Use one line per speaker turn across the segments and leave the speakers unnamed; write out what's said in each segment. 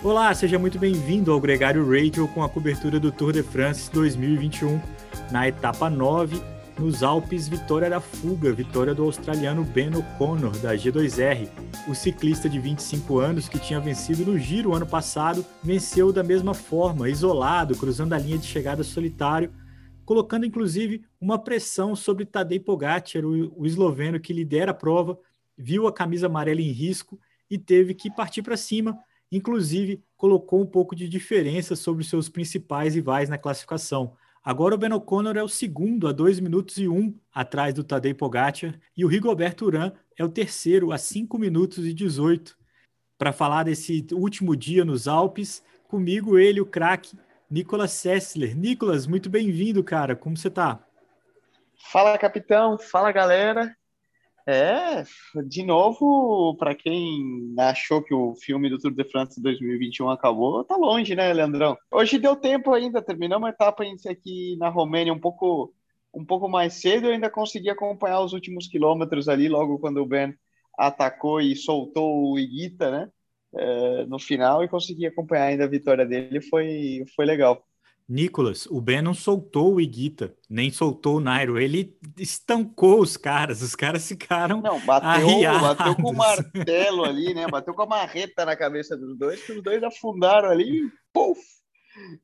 Olá, seja muito bem-vindo ao Gregário Radio com a cobertura do Tour de France 2021. Na etapa 9, nos Alpes, vitória da fuga, vitória do australiano Ben O'Connor, da G2R. O ciclista de 25 anos, que tinha vencido no Giro ano passado, venceu da mesma forma, isolado, cruzando a linha de chegada solitário, colocando inclusive uma pressão sobre Tadej Pogacar, o, o esloveno que lidera a prova, viu a camisa amarela em risco e teve que partir para cima inclusive colocou um pouco de diferença sobre seus principais rivais na classificação. Agora o Ben O'Connor é o segundo a 2 minutos e 1 um, atrás do Tadej Pogacar e o Rigoberto Urán é o terceiro a 5 minutos e 18. Para falar desse último dia nos Alpes, comigo ele, o craque Nicolas Sessler. Nicolas, muito bem-vindo, cara. Como você está?
Fala, capitão. Fala, galera. É, de novo, para quem achou que o filme do Tour de France 2021 acabou, tá longe, né, Leandrão? Hoje deu tempo ainda, terminamos a etapa aqui na Romênia um pouco, um pouco mais cedo, eu ainda consegui acompanhar os últimos quilômetros ali, logo quando o Ben atacou e soltou o Iguita, né, é, no final, e consegui acompanhar ainda a vitória dele, foi, foi legal.
Nicolas, o Ben não soltou o Iguita, nem soltou o Nairo, ele estancou os caras, os caras ficaram
Não, bateu, bateu com o martelo ali, né? Bateu com a marreta na cabeça dos dois, que os dois afundaram ali, puf,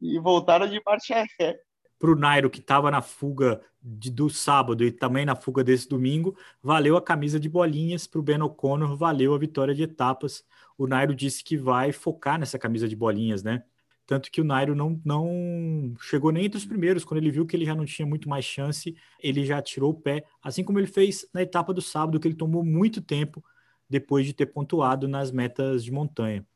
e voltaram de marcha ré.
Para o Nairo, que estava na fuga de, do sábado e também na fuga desse domingo, valeu a camisa de bolinhas. Para o Ben O'Connor, valeu a vitória de etapas. O Nairo disse que vai focar nessa camisa de bolinhas, né? Tanto que o Nairo não, não chegou nem entre os primeiros. Quando ele viu que ele já não tinha muito mais chance, ele já tirou o pé. Assim como ele fez na etapa do sábado, que ele tomou muito tempo depois de ter pontuado nas metas de montanha.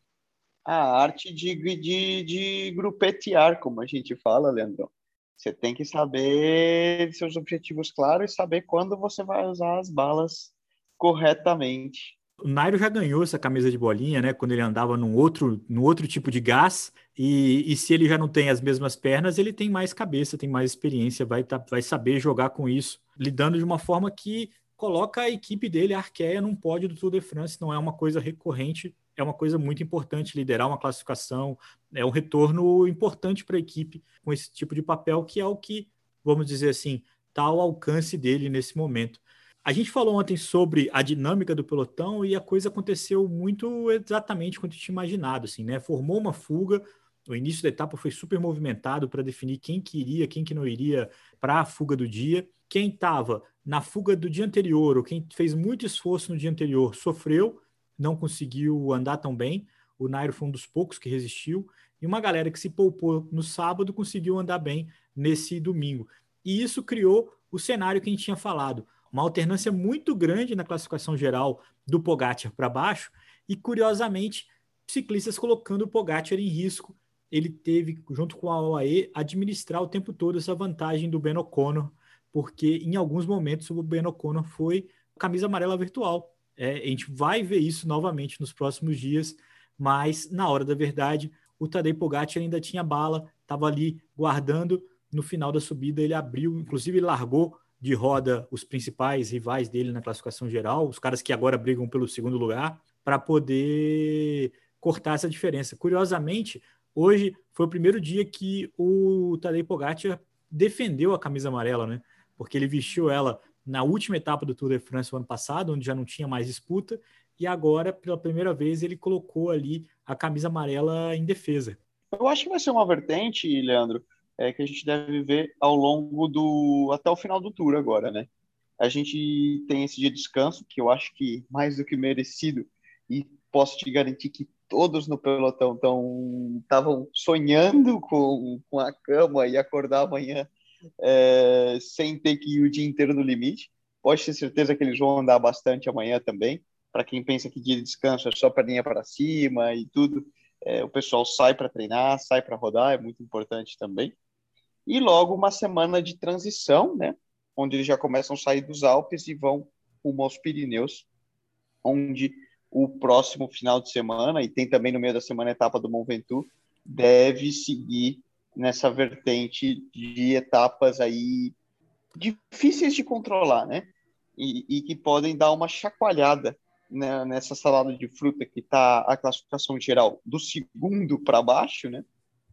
A arte de, de, de grupetear, como a gente fala, Leandro. Você tem que saber seus objetivos claros e saber quando você vai usar as balas corretamente.
O Nairo já ganhou essa camisa de bolinha, né? Quando ele andava num outro, num outro tipo de gás. E, e se ele já não tem as mesmas pernas, ele tem mais cabeça, tem mais experiência, vai, tá, vai saber jogar com isso, lidando de uma forma que coloca a equipe dele, a Arqueia, num pódio do Tour de France. Não é uma coisa recorrente, é uma coisa muito importante liderar uma classificação. É um retorno importante para a equipe com esse tipo de papel, que é o que, vamos dizer assim, está ao alcance dele nesse momento. A gente falou ontem sobre a dinâmica do pelotão e a coisa aconteceu muito exatamente quanto tinha imaginado, assim, né? Formou uma fuga, o início da etapa foi super movimentado para definir quem que iria, quem que não iria para a fuga do dia. Quem estava na fuga do dia anterior ou quem fez muito esforço no dia anterior sofreu, não conseguiu andar tão bem. O Nairo foi um dos poucos que resistiu. E uma galera que se poupou no sábado conseguiu andar bem nesse domingo. E isso criou o cenário que a gente tinha falado uma alternância muito grande na classificação geral do Pogacar para baixo e, curiosamente, ciclistas colocando o Pogacar em risco. Ele teve, junto com a OAE, administrar o tempo todo essa vantagem do Ben O'Connor, porque em alguns momentos o Ben O'Connor foi camisa amarela virtual. É, a gente vai ver isso novamente nos próximos dias, mas na hora da verdade, o Tadej Pogacar ainda tinha bala, estava ali guardando. No final da subida, ele abriu, inclusive largou de roda os principais rivais dele na classificação geral, os caras que agora brigam pelo segundo lugar, para poder cortar essa diferença. Curiosamente, hoje foi o primeiro dia que o Tadej Pogacar defendeu a camisa amarela, né? Porque ele vestiu ela na última etapa do Tour de France ano passado, onde já não tinha mais disputa, e agora, pela primeira vez, ele colocou ali a camisa amarela em defesa.
Eu acho que vai ser uma vertente, Leandro, é, que a gente deve ver ao longo do até o final do tour agora, né? A gente tem esse dia de descanso que eu acho que mais do que merecido e posso te garantir que todos no pelotão estavam sonhando com, com a cama e acordar amanhã é, sem ter que ir o dia inteiro no limite. Pode ter certeza que eles vão andar bastante amanhã também. Para quem pensa que dia de descanso é só perninha para cima e tudo, é, o pessoal sai para treinar, sai para rodar, é muito importante também e logo uma semana de transição, né, onde eles já começam a sair dos Alpes e vão rumo aos Pirineus, onde o próximo final de semana, e tem também no meio da semana a etapa do Mont Ventoux, deve seguir nessa vertente de etapas aí difíceis de controlar, né? E, e, que podem dar uma chacoalhada né, nessa salada de fruta que está a classificação geral do segundo para baixo, né?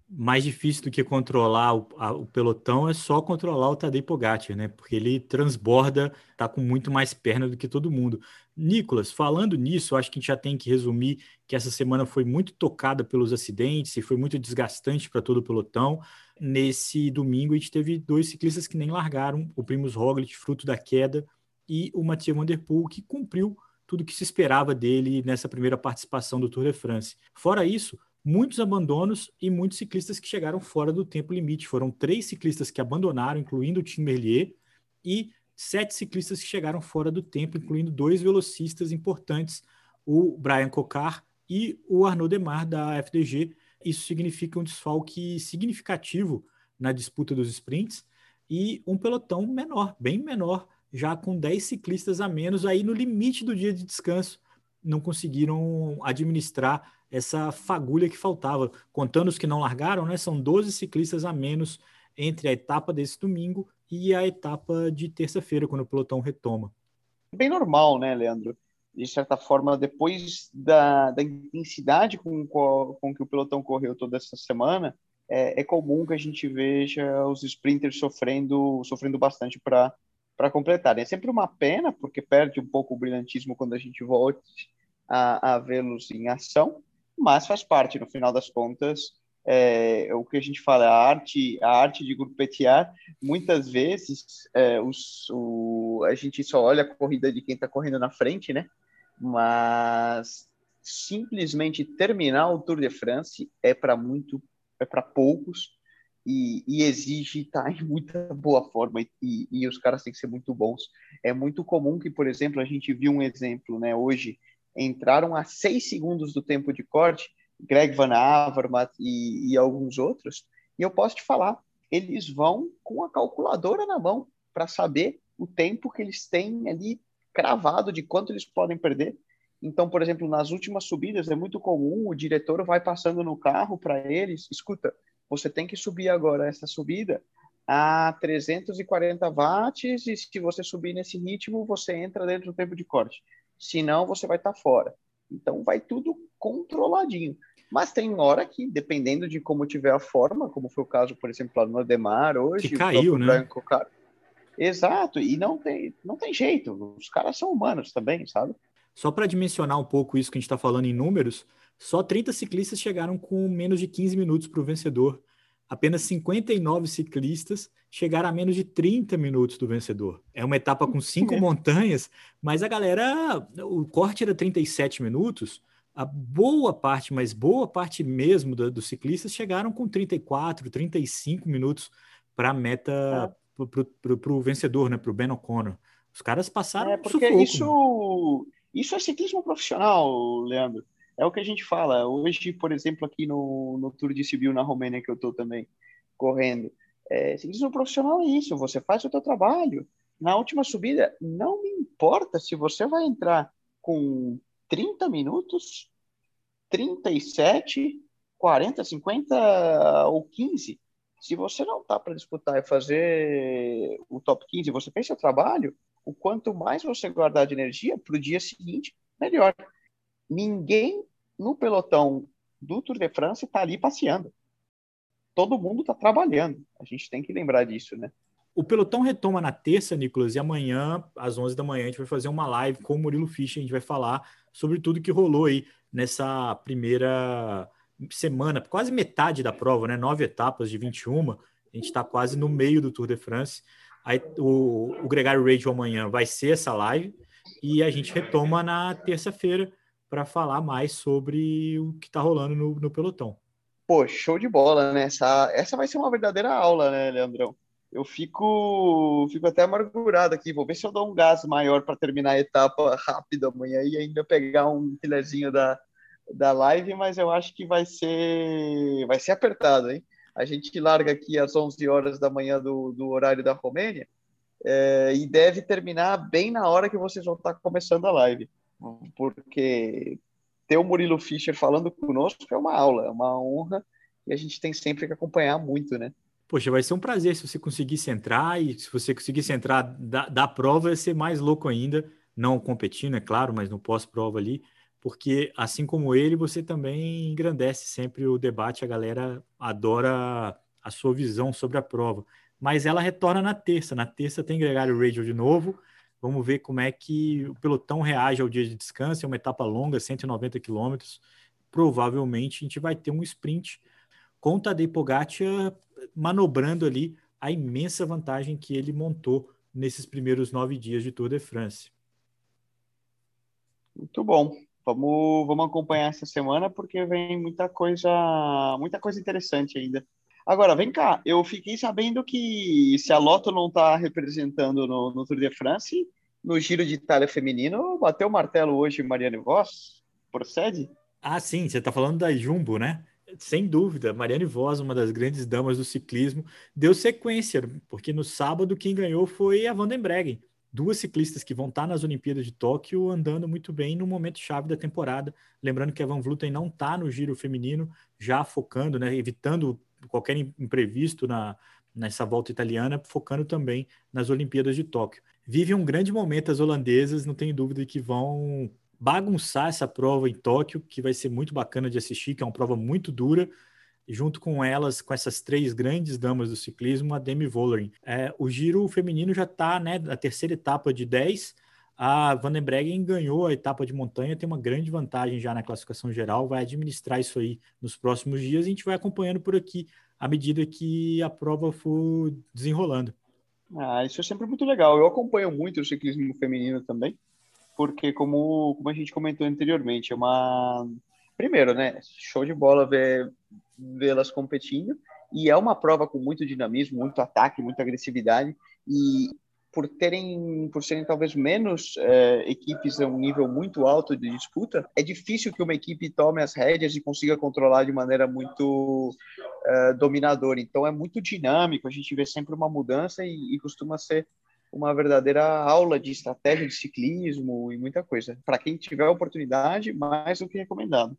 Mais difícil do que controlar o, a, o, pelotão é só controlar o Tadej Pogacar, né? Porque ele transborda, tá com muito mais perna do que todo mundo. Nicolas, falando nisso, acho que a gente já tem que resumir que essa semana foi muito tocada pelos acidentes e foi muito desgastante para todo o pelotão. Nesse domingo a gente teve dois ciclistas que nem largaram, o Primus Roglic, fruto da queda, e o Mathieu Van Der Poel, que cumpriu tudo que se esperava dele nessa primeira participação do Tour de France. Fora isso, muitos abandonos e muitos ciclistas que chegaram fora do tempo limite. Foram três ciclistas que abandonaram, incluindo o Tim Merlier, e sete ciclistas que chegaram fora do tempo, incluindo dois velocistas importantes, o Brian Cocar e o Arnaud Demar, da FDG. Isso significa um desfalque significativo na disputa dos sprints e um pelotão menor, bem menor, já com 10 ciclistas a menos, aí no limite do dia de descanso, não conseguiram administrar essa fagulha que faltava. Contando os que não largaram, né, são 12 ciclistas a menos entre a etapa desse domingo e a etapa de terça-feira, quando o pelotão retoma.
Bem normal, né, Leandro? De certa forma, depois da, da intensidade com, com que o pelotão correu toda essa semana, é, é comum que a gente veja os sprinters sofrendo, sofrendo bastante para completar. É sempre uma pena, porque perde um pouco o brilhantismo quando a gente volta a, a vê-los em ação, mas faz parte, no final das contas, é, o que a gente fala, a arte, a arte de grupetear, muitas vezes é, os, o, a gente só olha a corrida de quem está correndo na frente, né? Mas simplesmente terminar o Tour de France é para muito, é para poucos e, e, exige estar em muita boa forma e, e, os caras têm que ser muito bons. É muito comum que, por exemplo, a gente viu um exemplo, né? Hoje entraram a seis segundos do tempo de corte, Greg Van Avermaet e, e alguns outros, e eu posso te falar, eles vão com a calculadora na mão para saber o tempo que eles têm ali cravado de quanto eles podem perder. Então, por exemplo, nas últimas subidas é muito comum o diretor vai passando no carro para eles, escuta, você tem que subir agora essa subida a 340 watts e se você subir nesse ritmo, você entra dentro do tempo de corte senão você vai estar tá fora. Então vai tudo controladinho. Mas tem hora que, dependendo de como tiver a forma, como foi o caso, por exemplo, lá no Ademar hoje,
que caiu, né? Branco,
cara. Exato, e não tem, não tem jeito, os caras são humanos também, sabe?
Só para dimensionar um pouco isso que a gente está falando em números, só 30 ciclistas chegaram com menos de 15 minutos para o vencedor apenas 59 ciclistas chegaram a menos de 30 minutos do vencedor. É uma etapa com cinco é. montanhas, mas a galera, o corte era 37 minutos, a boa parte, mas boa parte mesmo dos do ciclistas chegaram com 34, 35 minutos para a meta, é. para o vencedor, né, para o Ben O'Connor. Os caras passaram
é, porque sufoco, isso, isso é ciclismo profissional, Leandro. É o que a gente fala. Hoje, por exemplo, aqui no, no Tour de Sibiu, na Romênia, que eu estou também correndo, é, ciclismo profissional é isso, você faz o seu trabalho. Na última subida, não me importa se você vai entrar com 30 minutos, 37, 40, 50 ou 15. Se você não está para disputar e fazer o top 15, você fez seu trabalho, o quanto mais você guardar de energia para o dia seguinte, melhor ninguém no pelotão do Tour de France está ali passeando. Todo mundo está trabalhando. A gente tem que lembrar disso, né?
O pelotão retoma na terça, Nicolas, e amanhã, às 11 da manhã, a gente vai fazer uma live com o Murilo Fischer. A gente vai falar sobre tudo que rolou aí nessa primeira semana, quase metade da prova, né? Nove etapas de 21. A gente está quase no meio do Tour de France. Aí, o, o Gregário Radio amanhã vai ser essa live e a gente retoma na terça-feira para falar mais sobre o que está rolando no, no, pelotão.
Pô, show de bola, né? Essa, essa vai ser uma verdadeira aula, né, Leandrão? Eu fico, fico até amargurado aqui. Vou ver se eu dou um gás maior para terminar a etapa rápido amanhã e ainda pegar um filezinho da, da live, mas eu acho que vai ser, vai ser apertado, hein? A gente larga aqui às 11 horas da manhã do, do horário da Romênia é, e deve terminar bem na hora que vocês vão estar começando a live porque ter o Murilo Fischer falando conosco é uma aula, é uma honra e a gente tem sempre que acompanhar muito, né?
Poxa, vai ser um prazer se você conseguisse entrar e se você conseguisse entrar da, da prova, vai ser mais louco ainda, não competindo, é claro, mas no pós-prova ali, porque assim como ele, você também engrandece sempre o debate, a galera adora a sua visão sobre a prova. Mas ela retorna na terça. Na terça tem Gregário Radio de novo. Vamos ver como é que o pelotão reage ao dia de descanso. É uma etapa longa, 190 quilômetros. Provavelmente a gente vai ter um sprint com Tadej Pogacar manobrando ali a imensa vantagem que ele montou nesses primeiros nove dias de Tour de France.
Muito bom. Vamos, vamos acompanhar essa semana porque vem muita coisa, muita coisa interessante ainda. Agora, vem cá, eu fiquei sabendo que se a Lotto não está representando no, no, Tour de France, no Giro de Itália feminino, bateu o martelo hoje Mariane Voss? Procede?
Ah, sim, você está falando da Jumbo, né? Sem dúvida, Mariane Voss, uma das grandes damas do ciclismo, deu sequência, porque no sábado quem ganhou foi a Vandenbreggen duas ciclistas que vão estar nas Olimpíadas de Tóquio andando muito bem no momento chave da temporada. Lembrando que a Van Vleuten não está no giro feminino, já focando, né, evitando qualquer imprevisto na, nessa volta italiana, focando também nas Olimpíadas de Tóquio. Vive um grande momento as holandesas, não tenho dúvida que vão bagunçar essa prova em Tóquio, que vai ser muito bacana de assistir, que é uma prova muito dura, junto com elas, com essas três grandes damas do ciclismo, a Demi Vollering. É, o giro feminino já está né, na terceira etapa de 10. A Van den Breggen ganhou a etapa de montanha, tem uma grande vantagem já na classificação geral, vai administrar isso aí nos próximos dias e a gente vai acompanhando por aqui à medida que a prova for desenrolando.
Ah, isso é sempre muito legal. Eu acompanho muito o ciclismo feminino também, porque como, como a gente comentou anteriormente, é uma primeiro, né, show de bola ver vê-las competindo e é uma prova com muito dinamismo, muito ataque, muita agressividade e por terem, por serem talvez menos é, equipes a um nível muito alto de disputa, é difícil que uma equipe tome as rédeas e consiga controlar de maneira muito é, dominadora. Então é muito dinâmico, a gente vê sempre uma mudança e, e costuma ser uma verdadeira aula de estratégia de ciclismo e muita coisa. Para quem tiver a oportunidade, mais do que recomendado.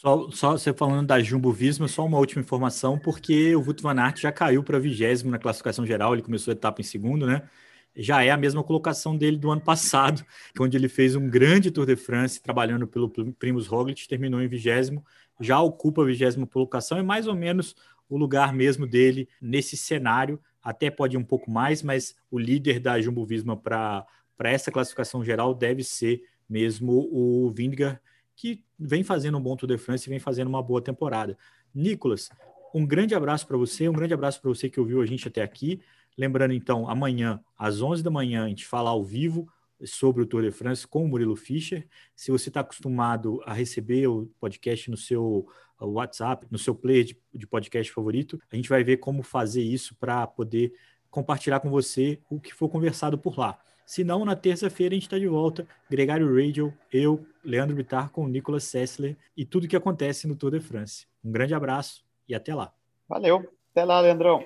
Só, só você falando da Jumbo Visma, só uma última informação, porque o Wout van Aert já caiu para vigésimo na classificação geral, ele começou a etapa em segundo, né? Já é a mesma colocação dele do ano passado, onde ele fez um grande Tour de France, trabalhando pelo Primus Roglic, terminou em vigésimo, já ocupa a vigésima colocação, é mais ou menos o lugar mesmo dele nesse cenário, até pode ir um pouco mais, mas o líder da Jumbo Visma para essa classificação geral deve ser mesmo o Vingegaard, que vem fazendo um bom Tour de France e vem fazendo uma boa temporada. Nicolas, um grande abraço para você, um grande abraço para você que ouviu a gente até aqui. Lembrando, então, amanhã, às 11 da manhã, a gente fala ao vivo sobre o Tour de France com o Murilo Fischer. Se você está acostumado a receber o podcast no seu uh, WhatsApp, no seu player de, de podcast favorito, a gente vai ver como fazer isso para poder compartilhar com você o que for conversado por lá. Se não, na terça-feira a gente está de volta. Gregário Radio, eu, Leandro Bittar com o Nicolas Sessler e tudo que acontece no Tour de France. Um grande abraço e até lá.
Valeu. Até lá, Leandrão.